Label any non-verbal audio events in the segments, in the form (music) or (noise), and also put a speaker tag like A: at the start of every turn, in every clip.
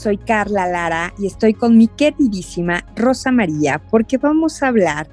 A: Soy Carla Lara y estoy con mi queridísima Rosa María porque vamos a hablar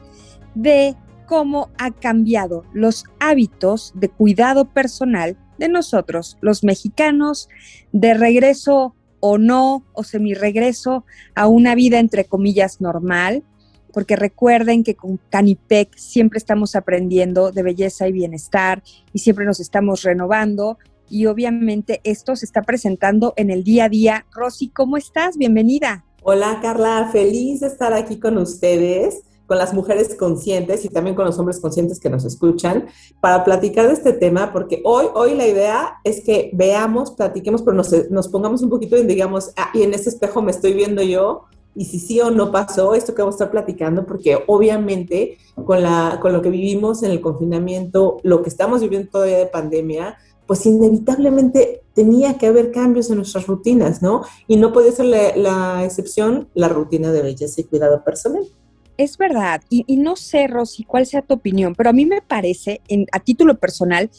A: de cómo ha cambiado los hábitos de cuidado personal de nosotros, los mexicanos, de regreso o no, o semi-regreso a una vida entre comillas normal, porque recuerden que con Canipec siempre estamos aprendiendo de belleza y bienestar y siempre nos estamos renovando y obviamente esto se está presentando en el día a día. Rosy, ¿cómo estás? Bienvenida.
B: Hola Carla, feliz de estar aquí con ustedes, con las mujeres conscientes y también con los hombres conscientes que nos escuchan para platicar de este tema, porque hoy, hoy la idea es que veamos, platiquemos, pero nos, pongamos un poquito y digamos, ah, y en este espejo me estoy viendo yo, y si sí o no pasó esto que vamos a estar platicando, porque obviamente con, la, con lo que vivimos en el confinamiento, lo que estamos viviendo todavía de pandemia, pues inevitablemente tenía que haber cambios en nuestras rutinas, ¿no? Y no puede ser la, excepción la rutina de belleza y cuidado personal.
A: Es verdad, y, no sé, Rosy, cuál sea tu opinión, pero a mí me parece, a título personal,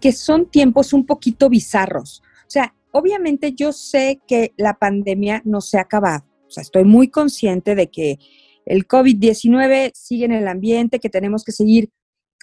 A: que son tiempos un poquito bizarros. O sea, obviamente yo sé que la pandemia no se ha acabado. O sea, estoy muy consciente de que el COVID-19 sigue en el ambiente, que tenemos que seguir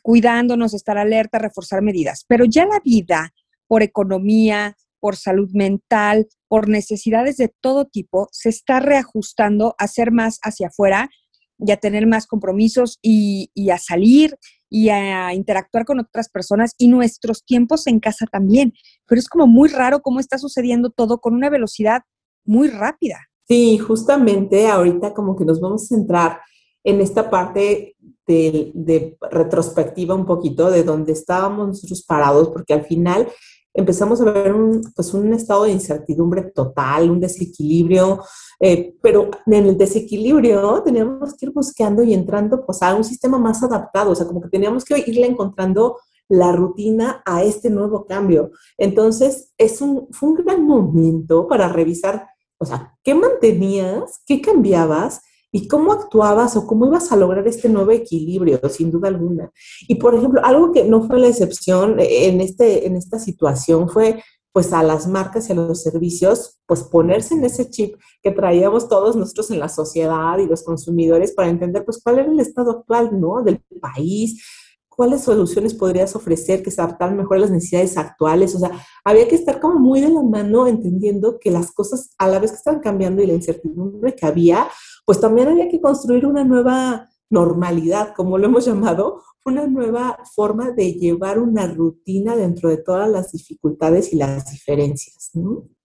A: cuidándonos, estar alerta, reforzar medidas. Pero ya la vida, por economía, por salud mental, por necesidades de todo tipo, se está reajustando a ser más hacia afuera y a tener más compromisos y, a salir y a interactuar con otras personas y nuestros tiempos en casa también. Pero es como muy raro cómo está sucediendo todo con una velocidad muy rápida.
B: Sí, justamente ahorita como que nos vamos a centrar en esta parte de, retrospectiva un poquito de dónde estábamos nosotros parados, porque al final empezamos a ver un, pues un estado de incertidumbre total, un desequilibrio, eh, pero en el desequilibrio teníamos que ir buscando y entrando pues a un sistema más adaptado, o sea, como que teníamos que irle encontrando la rutina a este nuevo cambio. Entonces, es un, fue un gran momento para revisar, o sea, ¿qué mantenías? ¿Qué cambiabas? Y cómo actuabas o cómo ibas a lograr este nuevo equilibrio, sin duda alguna. Y por ejemplo, algo que no fue la excepción en, este, en esta situación fue pues a las marcas y a los servicios, pues ponerse en ese chip que traíamos todos nosotros en la sociedad y los consumidores para entender pues cuál era el estado actual, ¿no? Del país, cuáles soluciones podrías ofrecer que se adaptaran mejor a las necesidades actuales. O sea, había que estar como muy de la mano entendiendo que las cosas a la vez que estaban cambiando y la incertidumbre que había, pues también había que construir una nueva normalidad, como lo hemos llamado, una nueva forma de llevar una rutina dentro de todas las dificultades y las diferencias.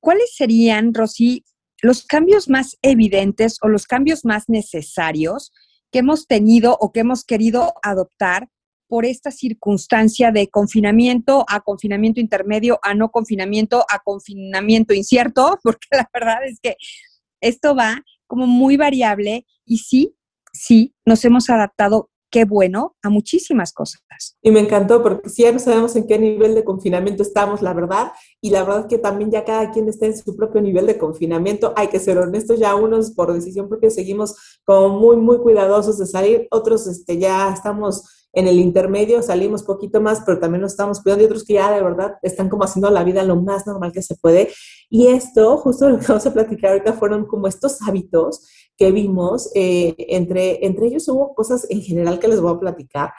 A: ¿Cuáles serían, Rosy, los cambios más evidentes o los cambios más necesarios que hemos tenido o que hemos querido adoptar por esta circunstancia de confinamiento a confinamiento intermedio, a no confinamiento, a confinamiento incierto, (laughs) porque la verdad es que esto va como muy variable y sí, sí, nos hemos adaptado, qué bueno, a muchísimas cosas.
B: Y me encantó porque si ya no sabemos en qué nivel de confinamiento estamos, la verdad, y la verdad es que también ya cada quien está en su propio nivel de confinamiento, hay que ser honestos, ya unos por decisión propia seguimos como muy, muy cuidadosos de salir, otros este, ya estamos en el intermedio salimos poquito más, pero también nos estamos cuidando y otros que ya de verdad están como haciendo la vida lo más normal que se puede. Y esto, justo lo que vamos a platicar ahorita, fueron como estos hábitos que vimos. Eh, entre, entre ellos hubo cosas en general que les voy a platicar,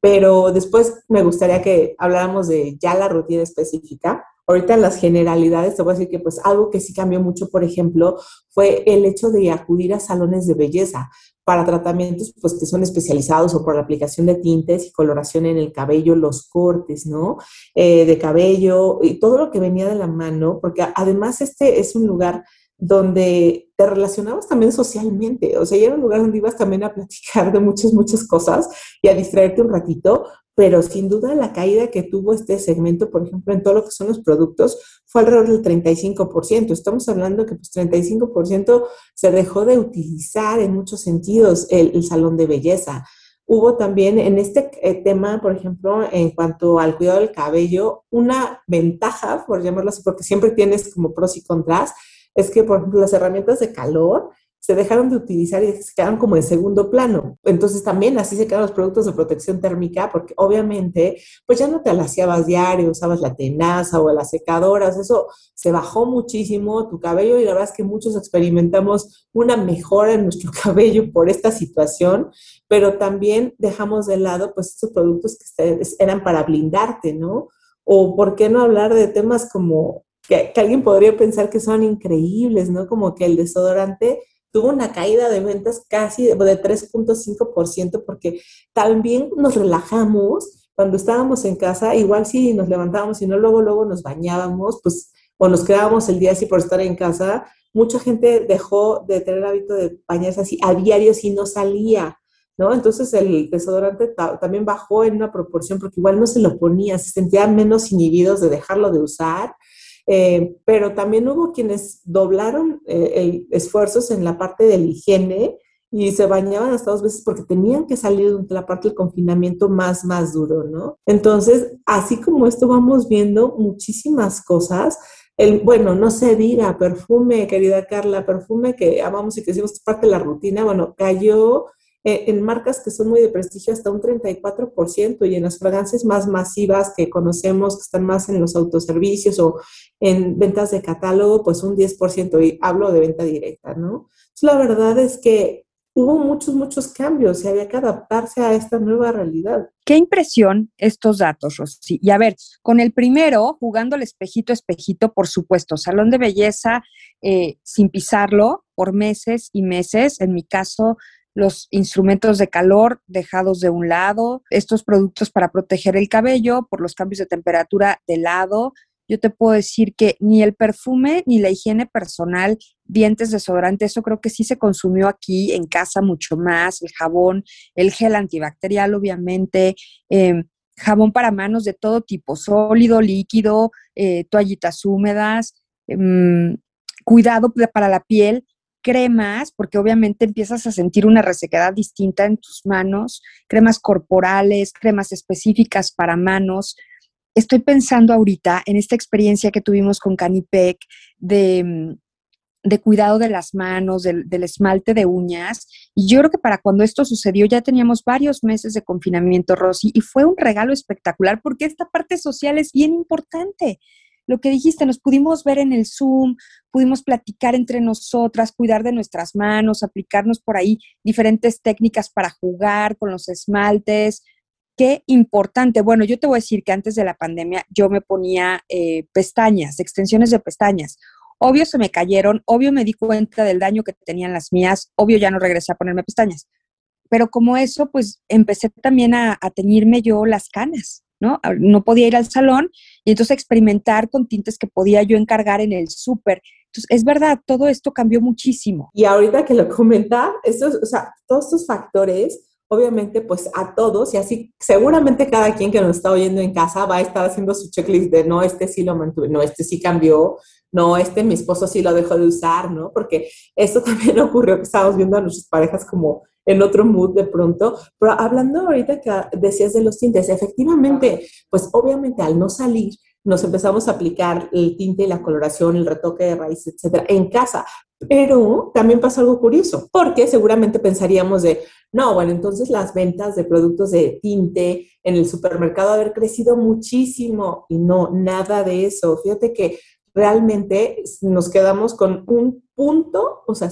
B: pero después me gustaría que habláramos de ya la rutina específica. Ahorita en las generalidades te voy a decir que pues algo que sí cambió mucho, por ejemplo, fue el hecho de acudir a salones de belleza para tratamientos pues que son especializados o por la aplicación de tintes y coloración en el cabello, los cortes, ¿no? Eh, de cabello y todo lo que venía de la mano, porque además este es un lugar donde te relacionabas también socialmente, o sea, era un lugar donde ibas también a platicar de muchas, muchas cosas y a distraerte un ratito, pero sin duda la caída que tuvo este segmento, por ejemplo, en todo lo que son los productos, fue alrededor del 35%. Estamos hablando que pues 35% se dejó de utilizar en muchos sentidos el, salón de belleza. Hubo también en este eh, tema, por ejemplo, en cuanto al cuidado del cabello, una ventaja, por llamarlo así, porque siempre tienes como pros y contras, es que, por ejemplo, las herramientas de calor se dejaron de utilizar y se quedaron como en segundo plano. Entonces también así se quedan los productos de protección térmica porque obviamente pues ya no te alaciabas diario, usabas la tenaza o las secadoras, eso se bajó muchísimo tu cabello y la verdad es que muchos experimentamos una mejora en nuestro (laughs) cabello por esta situación, pero también dejamos de lado pues estos productos que eran para blindarte, ¿no? O por qué no hablar de temas como que, que alguien podría pensar que son increíbles, ¿no? Como que el desodorante tuvo una caída de ventas casi de 3.5% porque también nos relajamos cuando estábamos en casa, igual si nos levantábamos y no luego, luego nos bañábamos, pues, o nos quedábamos el día así por estar en casa, mucha gente dejó de tener hábito de bañarse así a diario si no salía, ¿no? Entonces el desodorante también bajó en una proporción porque igual no se lo ponía, se sentían menos inhibidos de dejarlo de usar eh, pero también hubo quienes doblaron eh, esfuerzos en la parte de la higiene y se bañaban hasta dos veces porque tenían que salir de la parte del confinamiento más, más duro, ¿no? Entonces, así como esto vamos viendo muchísimas cosas. El, bueno, no se diga, perfume, querida Carla, perfume que amamos y que decimos parte de la rutina, bueno, cayó eh, en marcas que son muy de prestigio hasta un 34% y en las fragancias más masivas que conocemos, que están más en los autoservicios o en ventas de catálogo, pues un 10% y hablo de venta directa, ¿no? la verdad es que hubo muchos, muchos cambios y había que adaptarse a esta nueva realidad.
A: Qué impresión estos datos, Rosy. Y a ver, con el primero, jugando el espejito, espejito, por supuesto, salón de belleza eh, sin pisarlo por meses y meses. En mi caso, los instrumentos de calor dejados de un lado, estos productos para proteger el cabello por los cambios de temperatura de lado. Yo te puedo decir que ni el perfume ni la higiene personal, dientes, desodorante, eso creo que sí se consumió aquí en casa mucho más, el jabón, el gel antibacterial, obviamente, em, jabón para manos de todo tipo, sólido, líquido, eh, toallitas húmedas, em, cuidado para la piel, cremas, porque obviamente empiezas a sentir una resequedad distinta en tus manos, cremas corporales, cremas específicas para manos. Estoy pensando ahorita en esta experiencia que tuvimos con Canipec de, mm, de cuidado de las manos, del, del, esmalte de uñas. Y yo creo que para cuando esto sucedió ya teníamos varios meses de confinamiento, Rosy, y fue un regalo espectacular porque esta parte social es bien importante lo que dijiste, nos pudimos ver en el Zoom, pudimos platicar entre nosotras, cuidar de nuestras manos, aplicarnos por ahí diferentes técnicas para jugar con los esmaltes. Qué importante. Bueno, yo te voy a decir que antes de la pandemia yo me ponía eh, pestañas, extensiones de pestañas. Obvio se me cayeron, obvio me di cuenta del daño que tenían las mías, obvio ya no regresé a ponerme pestañas. Pero como eso, pues empecé también a, a teñirme yo las canas. ¿No? No podía ir al salón y entonces experimentar con tintes que podía yo encargar en el súper. Entonces, es verdad, todo esto cambió muchísimo.
B: Y ahorita que lo comenta, estos, o sea, todos estos factores, obviamente, pues a todos, y así seguramente cada quien que nos está oyendo en casa va a estar haciendo su checklist de no, este sí lo mantuve, no, este sí cambió, no, este mi esposo sí lo dejó de usar, ¿no? Porque esto (laughs) también ocurrió que estábamos viendo a nuestras parejas como en otro mood de pronto. Pero hablando ahorita que decías de los tintes, efectivamente, pues obviamente al no salir, nos empezamos a aplicar el tinte y la coloración, el retoque de raíz, etcétera, en casa. Pero también pasó algo curioso, porque seguramente pensaríamos de, no, bueno, entonces las ventas de productos de tinte en el supermercado haber crecido muchísimo y no, nada de eso. Fíjate que realmente nos quedamos con un punto, o sea,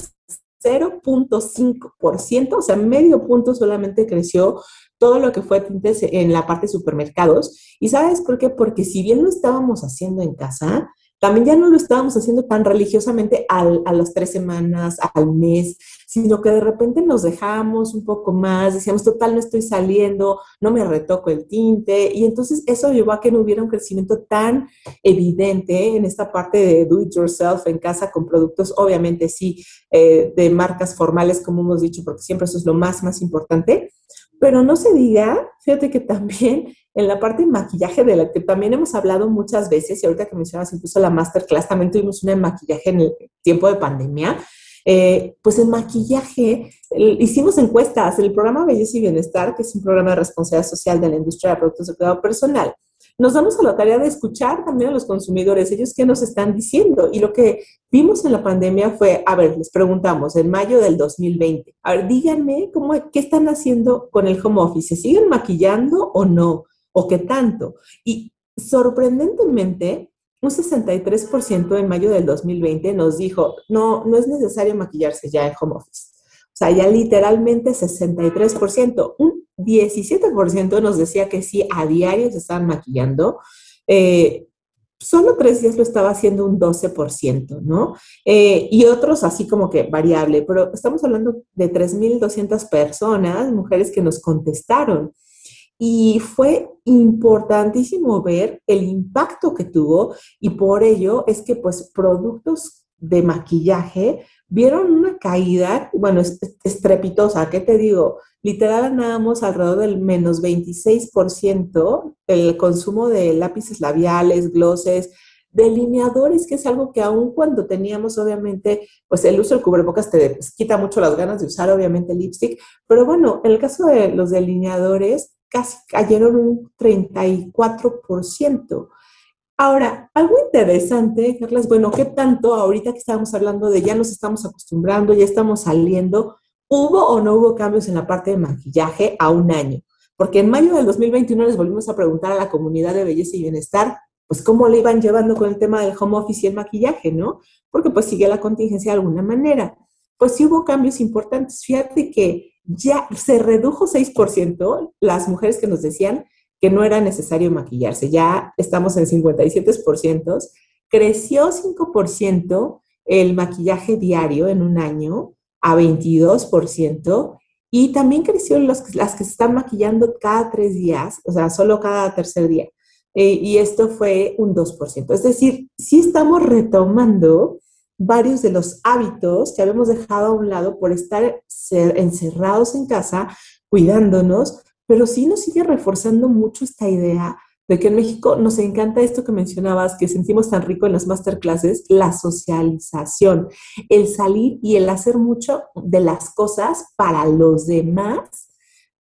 B: 0.5%, o sea, medio punto solamente creció todo lo que fue en la parte de supermercados. ¿Y sabes por qué? Porque si bien lo estábamos haciendo en casa, también ya no lo estábamos haciendo tan religiosamente a las tres semanas, al mes, sino que de repente nos dejamos un poco más, decíamos, total, no estoy saliendo, no me retoco el tinte, y entonces eso llevó a que no hubiera un crecimiento tan evidente en esta parte de do it yourself en casa con productos, obviamente sí, eh, de marcas formales, como hemos dicho, porque siempre eso es lo más, más importante, pero no se diga, fíjate que también en la parte de maquillaje, de la que también hemos hablado muchas veces, y ahorita que mencionas incluso la masterclass, también tuvimos una de maquillaje en el tiempo de pandemia, eh, pues en maquillaje hicimos encuestas, el programa Belleza y Bienestar, que es un programa de responsabilidad social de la industria de productos de cuidado personal, nos damos a la tarea de escuchar también a los consumidores, ellos qué nos están diciendo. Y lo que vimos en la pandemia fue, a ver, les preguntamos en mayo del 2020, a ver, díganme cómo, qué están haciendo con el home office, ¿se siguen maquillando o no? ¿O qué tanto? Y sorprendentemente, un 63% en mayo del 2020 nos dijo, no, no es necesario maquillarse ya en home office. Sea, ya literalmente 63%. Un 17% nos decía que sí, a diario se estaban maquillando. Eh, solo tres días lo estaba haciendo un 12%, ¿no? Eh, y otros así como que variable, pero estamos hablando de 3.200 personas, mujeres que nos contestaron. Y fue importantísimo ver el impacto que tuvo y por ello es que pues productos de maquillaje vieron una caída, bueno, estrepitosa, ¿qué te digo? Literal ganábamos alrededor del menos 26% el consumo de lápices labiales, glosses, delineadores, que es algo que aún cuando teníamos, obviamente, pues el uso del cubrebocas te quita mucho las ganas de usar, obviamente, el lipstick, pero bueno, en el caso de los delineadores, casi cayeron un 34%. Ahora, algo interesante, Carla, es, bueno, ¿qué tanto ahorita que estábamos hablando de ya nos estamos acostumbrando, ya estamos saliendo, hubo o no hubo cambios en la parte de maquillaje a un año? Porque en mayo del 2021 les volvimos a preguntar a la comunidad de belleza y bienestar, pues cómo le iban llevando con el tema del home office y el maquillaje, ¿no? Porque pues sigue la contingencia de alguna manera. Pues sí hubo cambios importantes. Fíjate que ya se redujo 6% las mujeres que nos decían que no era necesario maquillarse. Ya estamos en 57%. Creció 5% el maquillaje diario en un año a 22%. Y también creció las que se están maquillando cada tres días, o sea, solo cada tercer día. Eh, y esto fue un 2%. Es decir, sí estamos retomando varios de los hábitos que habíamos dejado a un lado por estar encerrados en casa, cuidándonos, pero sí nos sigue reforzando mucho esta idea de que en México nos encanta esto que mencionabas, que sentimos tan rico en las masterclasses, la socialización, el salir y el hacer mucho de las cosas para los demás,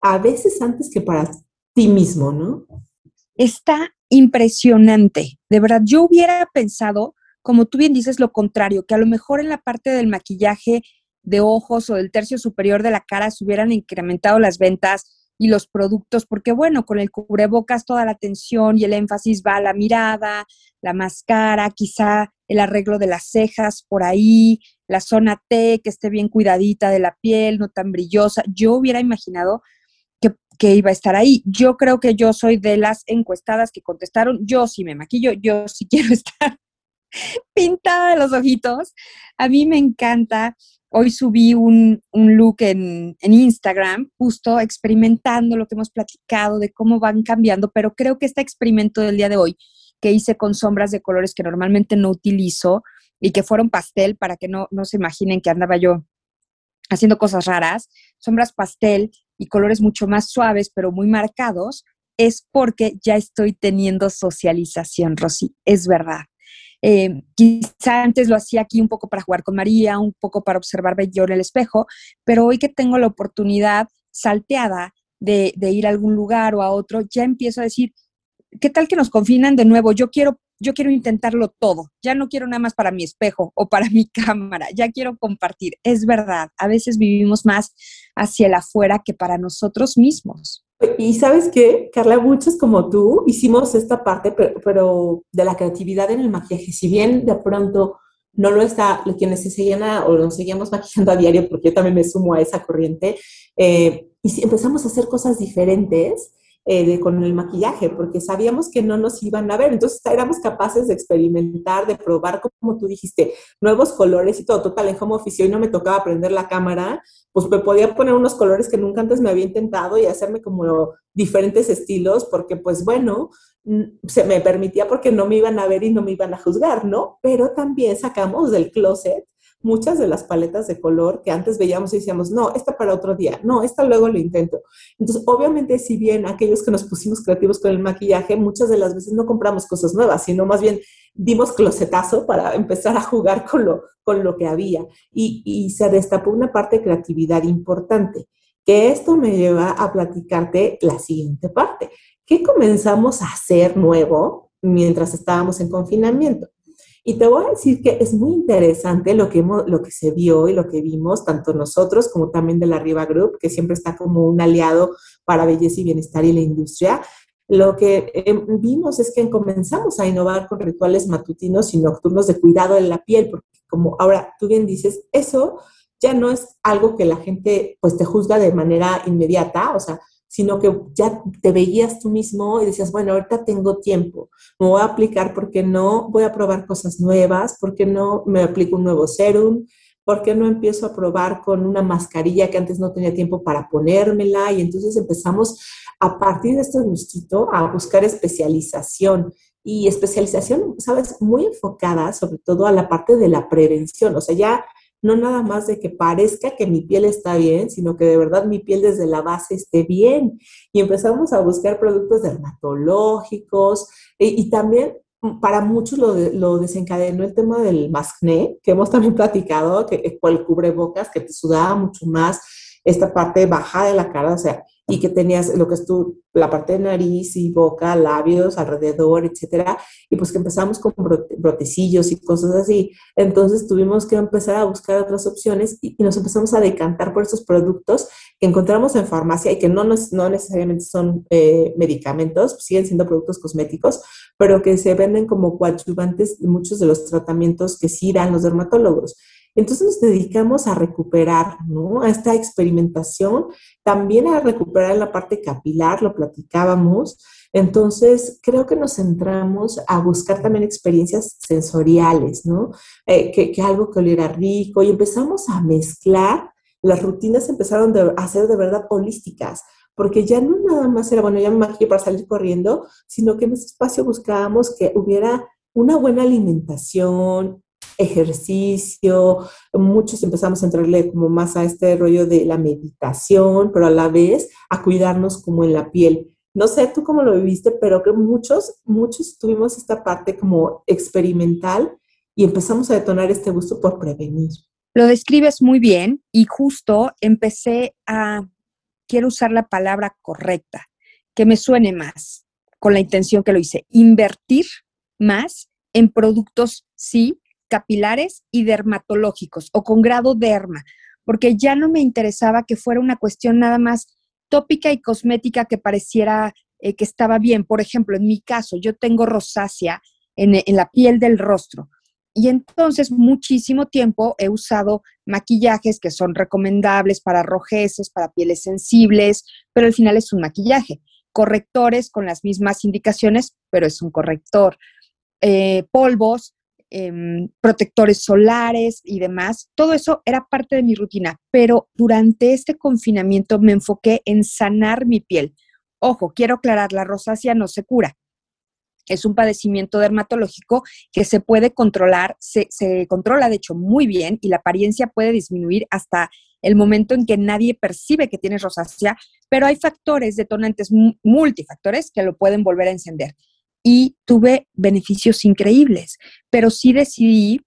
B: a veces antes que para ti mismo, ¿no?
A: Está impresionante. De verdad, yo hubiera pensado, como tú bien dices, lo contrario, que a lo mejor en la parte del maquillaje de ojos o del tercio superior de la cara se hubieran incrementado las ventas y los productos, porque bueno, con el cubrebocas toda la atención y el énfasis va a la mirada, la máscara, quizá el arreglo de las cejas por ahí, la zona T que esté bien cuidadita de la piel, no tan brillosa. Yo hubiera imaginado que, que, iba a estar ahí. Yo creo que yo soy de las encuestadas que contestaron, yo sí me maquillo, yo sí (laughs) quiero estar (laughs) pintada de los ojitos. A mí me encanta Hoy subí un, look en, Instagram, justo experimentando lo que hemos platicado de cómo van cambiando, pero creo que este experimento del día de hoy que hice con sombras de colores que normalmente no utilizo y que fueron pastel para que no, no se imaginen que andaba yo haciendo cosas raras, sombras pastel y colores mucho más suaves pero muy marcados, es porque ya estoy teniendo socialización, Rosy, es verdad. Eh, quizá antes lo hacía aquí un poco para jugar con María, un poco para observarme yo en el espejo, pero hoy que tengo la oportunidad salteada de, de ir a algún lugar o a otro, ya empiezo a decir, ¿qué tal que nos confinan de nuevo? Yo quiero yo quiero intentarlo todo, ya no quiero nada más para mi espejo o para (laughs) mi cámara, ya quiero compartir. Es verdad, a veces vivimos más hacia el afuera que para nosotros mismos.
B: Y sabes qué, Carla, muchos como tú hicimos esta parte, pero, de la creatividad en el maquillaje. Si bien de pronto no lo está, quienes se seguían o nos seguíamos maquillando a diario, porque yo también me sumo a esa corriente, eh, y si empezamos a hacer cosas diferentes, eh, con el maquillaje, porque sabíamos que no nos iban a ver. Entonces éramos capaces de experimentar, de probar, como tú dijiste, nuevos colores y todo. Total, en home office hoy no me tocaba prender la cámara, pues me podía poner unos colores que nunca antes me había intentado y hacerme como diferentes estilos, porque pues bueno, mm, se me permitía porque no me iban a ver y no me iban a juzgar, ¿no? Pero también sacamos del closet muchas de las paletas de color que antes veíamos y decíamos, no, esta para otro día, no, esta luego lo intento. Entonces, obviamente, si bien aquellos que nos pusimos creativos con el maquillaje, muchas de las veces no compramos cosas nuevas, sino más bien dimos closetazo para (laughs) empezar a jugar con lo, con lo que había. Y, y se destapó una parte de creatividad importante, que esto me lleva a platicarte la siguiente parte. ¿Qué comenzamos a hacer nuevo mientras estábamos en confinamiento? Y te voy a decir que es muy interesante lo que, lo que se vio y lo que vimos, tanto nosotros como también de la Riva Group, que siempre está como un aliado para belleza y bienestar y la industria. Lo que em, vimos es que comenzamos a innovar con rituales matutinos y nocturnos de cuidado de la piel, porque como ahora tú bien dices, eso ya no es algo que la gente pues te juzga de manera inmediata, o sea, sino que ya te veías tú mismo y decías, bueno, ahorita tengo tiempo, me voy a aplicar porque no, voy a probar cosas nuevas, porque no me aplico un nuevo serum, porque no empiezo a probar con una mascarilla que antes no tenía tiempo para ponérmela y entonces empezamos a partir de este gustito a buscar especialización. Y especialización, sabes, muy enfocada sobre todo a la parte de la prevención, o sea, ya no nada más de que parezca que mi piel está bien, sino que de verdad mi piel desde la base esté bien. Y empezamos a buscar productos dermatológicos e, y, también mm, para muchos lo, desencadenó el tema del mascné, que hemos también (laughs) platicado, que fue el cubrebocas, que te sudaba mucho más esta parte baja de la cara, o sea, y que tenías lo que es tu, la parte de nariz y boca, labios, alrededor, etcétera, y pues que empezamos con brotecillos y cosas así. Entonces tuvimos que empezar a buscar otras opciones y, nos empezamos a decantar por estos productos que encontramos en farmacia y que no, no necesariamente son eh, medicamentos, siguen siendo productos cosméticos, pero que se venden como coadyuvantes de muchos de los tratamientos que sí dan los dermatólogos. Entonces nos dedicamos a recuperar, ¿no? A esta experimentación, también a recuperar la parte capilar, lo platicábamos. Entonces, creo que nos centramos a buscar también experiencias sensoriales, ¿no? Eh, que, algo que oliera rico y empezamos a mezclar, las rutinas empezaron a ser de verdad holísticas, porque ya no nada más era, bueno, ya me para salir corriendo, sino que en ese espacio buscábamos que hubiera una buena alimentación, ejercicio, muchos empezamos a entrarle como más a este rollo de la meditación, pero a la vez a cuidarnos como en la piel. No sé tú cómo lo viviste, pero que muchos, muchos tuvimos esta parte como experimental y empezamos a detonar este gusto por prevenir.
A: Lo describes muy bien y justo empecé a, quiero usar la palabra correcta, que me suene más, con la intención que lo hice, invertir más en productos, sí, capilares y dermatológicos o con grado derma, porque ya no me interesaba que fuera una cuestión nada más tópica y cosmética que pareciera eh, que estaba bien. Por ejemplo, en mi caso, yo tengo rosácea en, la piel del rostro. Y entonces muchísimo tiempo he usado maquillajes que son recomendables para rojeces, para pieles sensibles, pero al final es un maquillaje. Correctores con las mismas indicaciones, pero es un corrector. Eh, polvos Em, protectores solares y demás. Todo eso era parte de mi rutina, pero durante este confinamiento me enfoqué en sanar mi piel. Ojo, quiero aclarar, la rosácea no se cura. Es un padecimiento dermatológico que se puede controlar, se, se controla de hecho muy bien y la apariencia puede disminuir hasta el momento en que nadie percibe que tienes rosácea, pero hay factores detonantes multifactores que lo pueden volver a encender y tuve beneficios increíbles, pero sí decidí,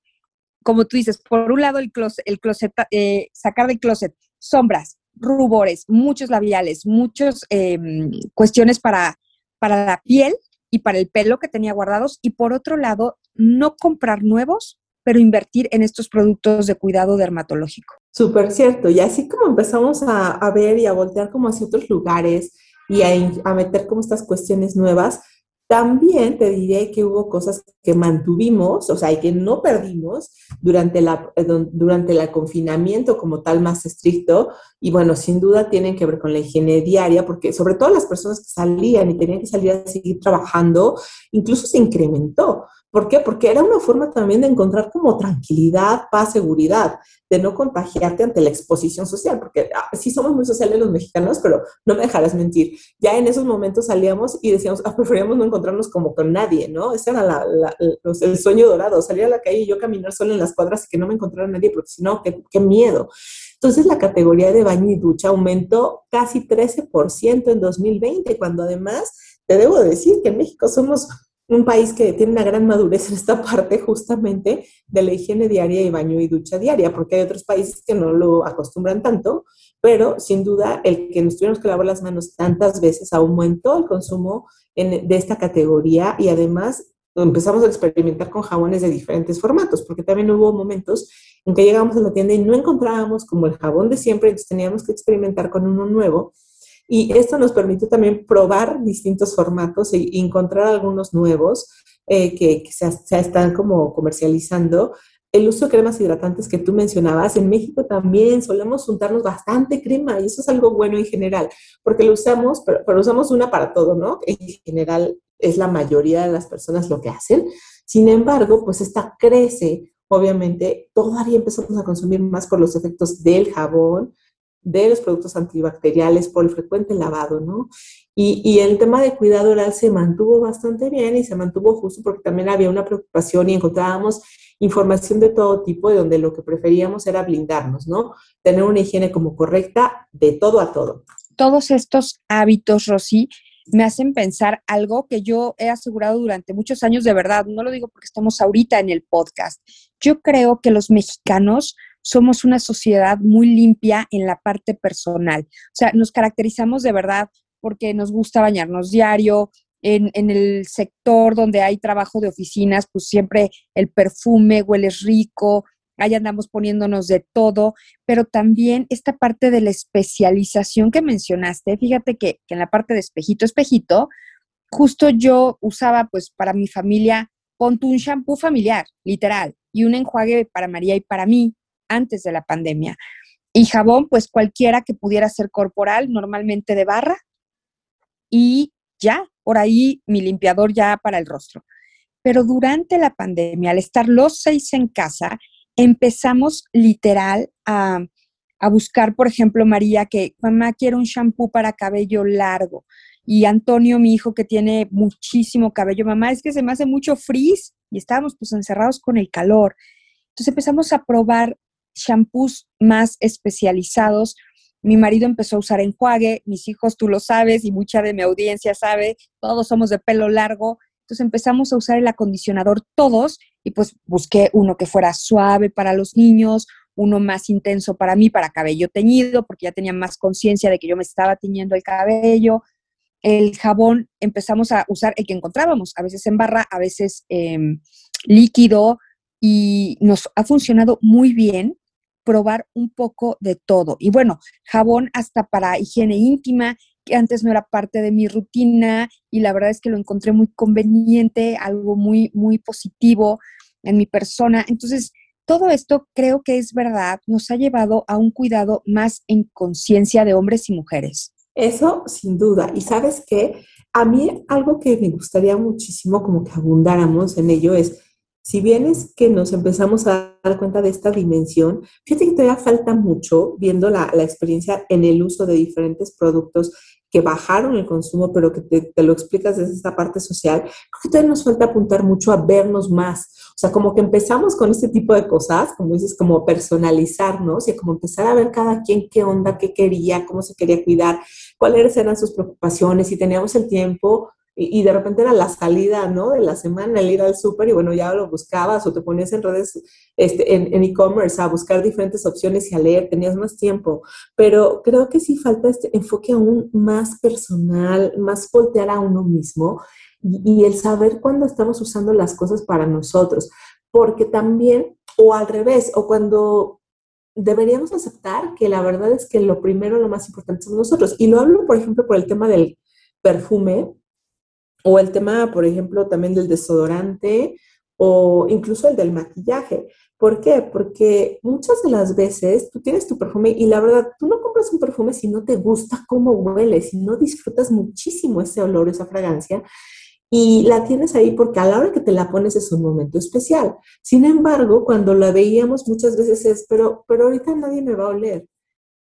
A: como tú dices, por un lado el closet, el closet eh, sacar del closet sombras, rubores, muchos labiales, muchas em, cuestiones para, para la piel y para el pelo que tenía guardados y por otro lado, no comprar nuevos, pero invertir en estos productos de cuidado dermatológico.
B: Súper cierto. Y así como empezamos a, ver y a voltear como hacia otros lugares y a meter como estas cuestiones nuevas, también te diré que hubo cosas que mantuvimos, o sea, y que no perdimos durante, la, eh, durante el confinamiento como tal más estricto. Y bueno, sin duda tienen que ver con la higiene diaria, porque sobre todo las personas que salían y tenían que salir a seguir trabajando, incluso se incrementó, ¿Por qué? Porque era una forma también de encontrar como tranquilidad, paz, seguridad, de no contagiarte ante la exposición social, porque ah, sí somos muy sociales los mexicanos, pero no me dejarás mentir. Ya en esos momentos salíamos y decíamos, ah, preferíamos no encontrarnos como con nadie, ¿no? Ese era el sueño dorado, salir a la calle y yo caminar solo en las cuadras y que no me encontrara nadie, porque si no, qué, qué miedo. Entonces la categoría de baño y ducha aumentó casi 13% en 2020, cuando además te debo decir que en México somos un país que tiene una gran madurez en esta parte justamente de la higiene diaria y baño y ducha diaria, porque hay otros países que no lo acostumbran tanto, pero sin duda el que nos tuvimos que lavar las manos tantas veces aumentó el consumo de esta categoría y además empezamos a experimentar con jabones de diferentes formatos, porque también hubo momentos en que llegábamos a la tienda y no encontrábamos como el jabón de siempre, entonces teníamos que experimentar con uno nuevo y esto nos permitió también probar distintos formatos e encontrar algunos nuevos eh, que, se, están como comercializando. El uso de cremas hidratantes que tú mencionabas, en México también solemos untarnos bastante crema y eso es algo bueno en general, porque lo usamos, pero, pero usamos una para todo, ¿no? En general es la mayoría de las personas lo que hacen. Sin embargo, pues esta crece, obviamente, todavía empezamos a consumir más por los efectos del jabón, de los productos antibacteriales por el frecuente lavado, ¿no? Y, el tema de cuidado oral se mantuvo bastante bien y se mantuvo justo porque también había una preocupación y encontrábamos información de todo tipo, de donde lo que preferíamos era blindarnos, ¿no? Tener una higiene como correcta de todo a todo.
A: Todos estos hábitos, Rosy, me hacen pensar algo que yo he asegurado durante muchos años de verdad, no lo digo porque estamos ahorita en el podcast. Yo creo que los mexicanos somos una sociedad muy limpia en la parte personal. O sea, nos caracterizamos de verdad porque nos gusta bañarnos diario. En, el sector donde hay trabajo de oficinas, pues siempre el perfume huele rico, ahí andamos poniéndonos de todo, pero también esta parte de la especialización que mencionaste, fíjate que, que en la parte de espejito, espejito, justo yo usaba pues para mi familia, ponte un shampoo familiar, literal, y un enjuague para María y para mí, antes de la pandemia. Y jabón, pues cualquiera que pudiera ser corporal, normalmente de barra. Y ya, por ahí mi limpiador ya para el rostro. Pero durante la pandemia, al estar los seis en casa, empezamos literal a, a buscar, por ejemplo, María, que mamá quiere un shampoo para cabello largo. Y Antonio, mi hijo, que tiene muchísimo cabello, mamá, es que se me hace mucho frizz y estábamos pues encerrados con el calor. Entonces empezamos a probar shampoos más especializados. Mi marido empezó a usar enjuague, mis hijos, tú lo sabes, y mucha de mi audiencia sabe, todos somos de pelo largo. Entonces empezamos a usar el acondicionador todos y pues busqué uno que fuera suave para los niños, uno más intenso para mí, para cabello teñido, porque ya tenía más conciencia de que yo me estaba tiñendo el cabello. El jabón empezamos a usar el que encontrábamos, a veces en barra, a veces em, líquido, y nos ha funcionado muy bien probar un poco de todo. Y bueno, jabón hasta para higiene íntima, que antes no era parte de mi rutina y la verdad es que lo encontré muy conveniente, algo muy, muy positivo en mi persona. Entonces, todo esto creo que es verdad, nos ha llevado a un cuidado más en conciencia de hombres y mujeres.
B: Eso sin duda. Y sabes qué, a mí algo que me gustaría muchísimo como que abundáramos en ello es si bien es que nos empezamos a dar cuenta de esta dimensión, fíjate que todavía falta mucho viendo la, experiencia en el uso de diferentes productos que bajaron el consumo, pero que te, lo explicas desde esta parte social, creo que todavía nos falta apuntar mucho a vernos más. O sea, como que empezamos con este tipo de cosas, como dices, como personalizarnos y como empezar a ver cada quien qué onda, qué quería, cómo se quería cuidar, cuáles eran sus preocupaciones, si teníamos el tiempo y, de repente era la salida, ¿no? De la semana, el ir al súper y bueno, ya lo buscabas o te ponías en redes, este, en e-commerce a buscar diferentes opciones y a leer, tenías más tiempo. Pero creo que sí falta este enfoque aún más personal, más voltear a uno mismo y, y el saber cuándo estamos usando las cosas para nosotros. Porque también, o al revés, o cuando deberíamos aceptar que la verdad es que lo primero, lo más importante somos nosotros. Y lo hablo, por ejemplo, por el tema del perfume o el tema, por ejemplo, también del desodorante o incluso el del maquillaje. ¿Por qué? Porque muchas de las veces tú tienes tu perfume y la verdad, tú no compras un perfume si no te gusta cómo huele, si no disfrutas muchísimo ese olor, esa fragancia. y la tienes ahí porque a la hora que te la pones es un momento especial. Sin embargo, cuando la veíamos muchas veces es, pero, pero ahorita nadie me va a oler.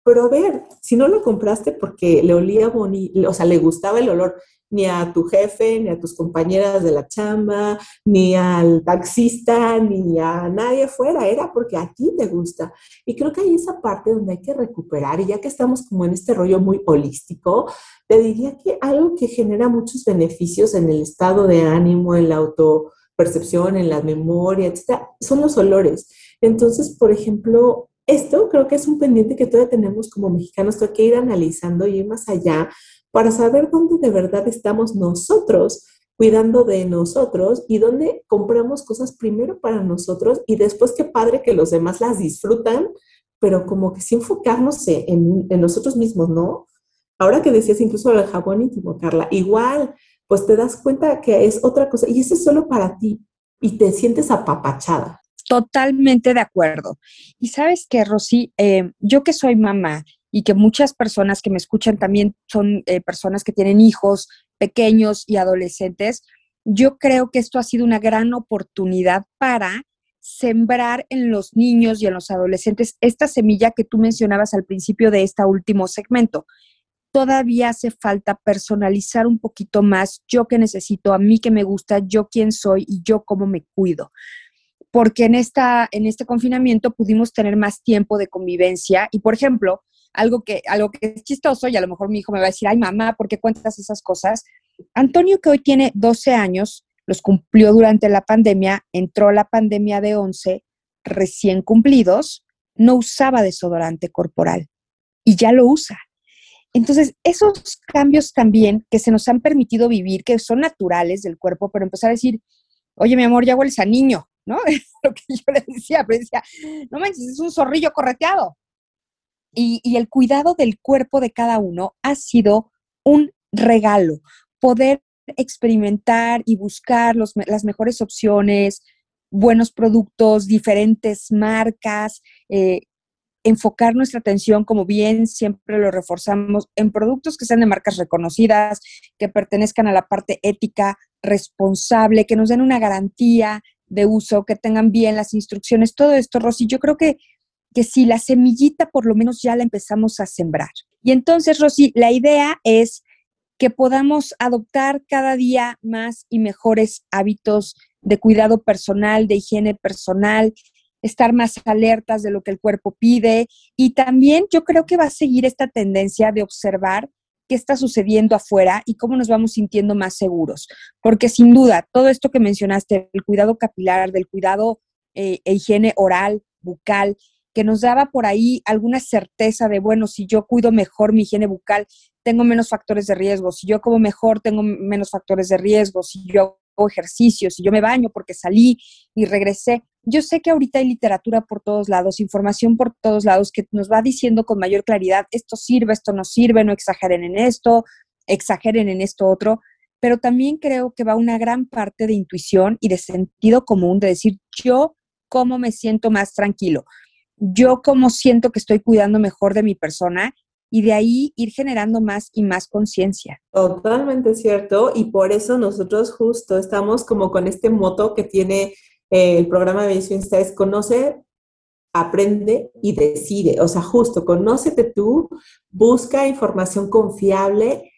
B: Ver, si no lo compraste porque le olía bonito, o sea, le gustaba el olor, ni a tu jefe, ni a tus compañeras de la chamba, ni al taxista, ni a nadie afuera, era porque a ti te gusta. Y creo que hay esa parte donde hay que recuperar, y ya que estamos como en este rollo muy holístico, te diría que algo que genera muchos beneficios en el estado de ánimo, en la autopercepción, en la memoria, etcétera, son los olores. Entonces, por ejemplo, esto creo que es un pendiente que todavía tenemos como mexicanos, hay que ir analizando y ir más allá para saber dónde de verdad estamos nosotros cuidando de nosotros y dónde compramos cosas primero para nosotros y después qué padre que los demás las disfrutan, pero como que sí enfocarnos en, en nosotros mismos, ¿no? Ahora que decías incluso el jabón íntimo, Carla, igual, pues te das cuenta que es otra cosa y eso es solo para ti y te sientes apapachada.
A: Totalmente de acuerdo. Y sabes que, Rosy, eh, yo que soy mamá y que muchas personas que me escuchan también son eh, personas que tienen hijos pequeños y adolescentes, yo creo que esto ha sido una gran oportunidad para sembrar en los niños y en los adolescentes esta semilla que tú mencionabas al principio de este último segmento. Todavía hace falta personalizar un poquito más yo que necesito, a mí que me gusta, yo quién soy y yo cómo me cuido porque en, esta, en este confinamiento pudimos tener más tiempo de convivencia y, por ejemplo, algo que, algo que es chistoso y a lo mejor mi hijo me va a decir, ay mamá, ¿por qué cuentas esas cosas? Antonio, que hoy tiene 12 años, los cumplió durante la pandemia, entró la pandemia de 11, recién cumplidos, no usaba desodorante corporal y ya lo usa. Entonces, esos cambios también que se nos han permitido vivir, que son naturales del cuerpo, pero empezar a decir, oye, mi amor, ya hueles a niño, ¿no? (laughs) Lo que yo le decía, pero decía, no manches, es un zorrillo correteado. Y, el cuidado del cuerpo de cada uno ha sido un regalo. Poder experimentar y buscar las mejores opciones, buenos productos, diferentes marcas, eh, enfocar nuestra atención, como bien siempre lo reforzamos, en productos que sean de marcas reconocidas, que pertenezcan a la parte ética, responsable, que nos den una garantía de uso, que tengan bien las instrucciones, todo esto, Rosy, yo creo que que si la semillita por lo menos ya la empezamos a sembrar. Y entonces, Rosy, la idea es que podamos adoptar cada día más y mejores hábitos de cuidado personal, de higiene personal, estar más alertas de lo que el cuerpo pide y también yo creo que va a seguir esta tendencia de observar qué está sucediendo afuera y cómo nos vamos sintiendo más seguros. Porque sin duda, todo esto que mencionaste, el cuidado capilar, del cuidado eh, e higiene oral, bucal, que nos daba por ahí alguna certeza de, bueno, si yo cuido mejor mi higiene bucal, tengo menos factores de riesgo, si yo como mejor, tengo menos factores de riesgo, si yo hago ejercicio, si yo me baño porque salí y regresé. Yo sé que ahorita hay literatura por todos lados, información por todos lados que nos va diciendo con mayor claridad, esto sirve, esto no sirve, no exageren en esto, exageren en esto otro, pero también creo que va una gran parte de intuición y de sentido común de decir, yo cómo me siento más tranquilo yo como siento que estoy cuidando mejor de mi persona y de ahí ir generando más y más conciencia.
B: Totalmente cierto y por eso nosotros justo estamos como con este moto que tiene el programa de Visión es conoce, aprende y decide. O sea, justo, conócete tú, busca información confiable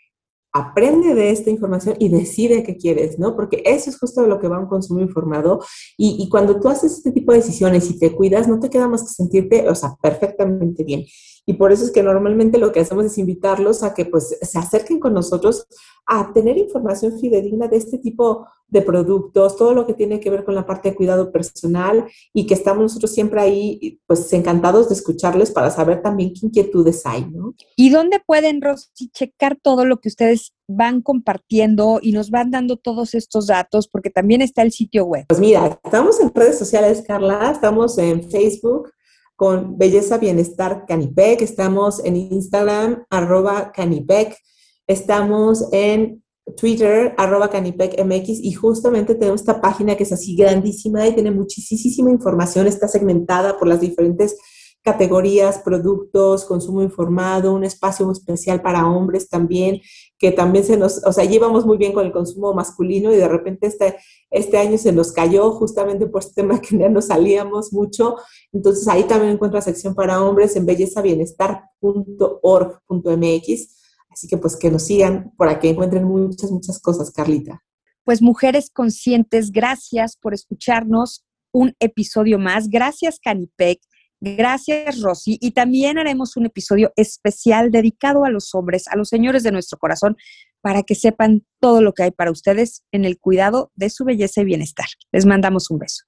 B: aprende de esta información y decide qué quieres, ¿no? Porque eso es justo lo que va un consumo informado. Y, y, cuando tú haces este tipo de decisiones y te cuidas, no te queda más que sentirte, o sea, perfectamente bien. Y por eso es que normalmente lo que hacemos es invitarlos a que pues se acerquen con nosotros a tener información fidedigna de este tipo de productos, todo lo que tiene que ver con la parte de cuidado personal y que estamos nosotros siempre ahí pues encantados de escucharles para saber también qué inquietudes hay, ¿no?
A: ¿Y dónde pueden, Rosy, checar todo lo que ustedes van compartiendo y nos van dando todos estos datos? Porque también está el sitio web.
B: Pues mira, estamos en redes sociales, Carla, estamos en Facebook, con Belleza Bienestar Canipec, estamos en Instagram, arroba Canipec, estamos en Twitter, arroba Canipec MX, y justamente tenemos esta página que es así grandísima y tiene muchísima información, está segmentada por las diferentes categorías, productos, consumo informado, un espacio especial para hombres también, que también se nos, o sea, llevamos muy bien con el consumo masculino y de repente este, este año se nos cayó justamente por este tema (laughs) que ya no salíamos mucho. Entonces ahí también encuentra sección para hombres en bellezabienestar.org.mx. Así que pues que nos sigan para que encuentren muchas, muchas cosas, Carlita.
A: Pues mujeres conscientes, gracias por escucharnos un episodio más. Gracias, Canipec. Gracias, Rosy. Y también haremos un episodio especial dedicado a los hombres, a los señores de nuestro corazón, para que sepan todo lo que hay para ustedes en el cuidado de su belleza y bienestar. Les mandamos un beso.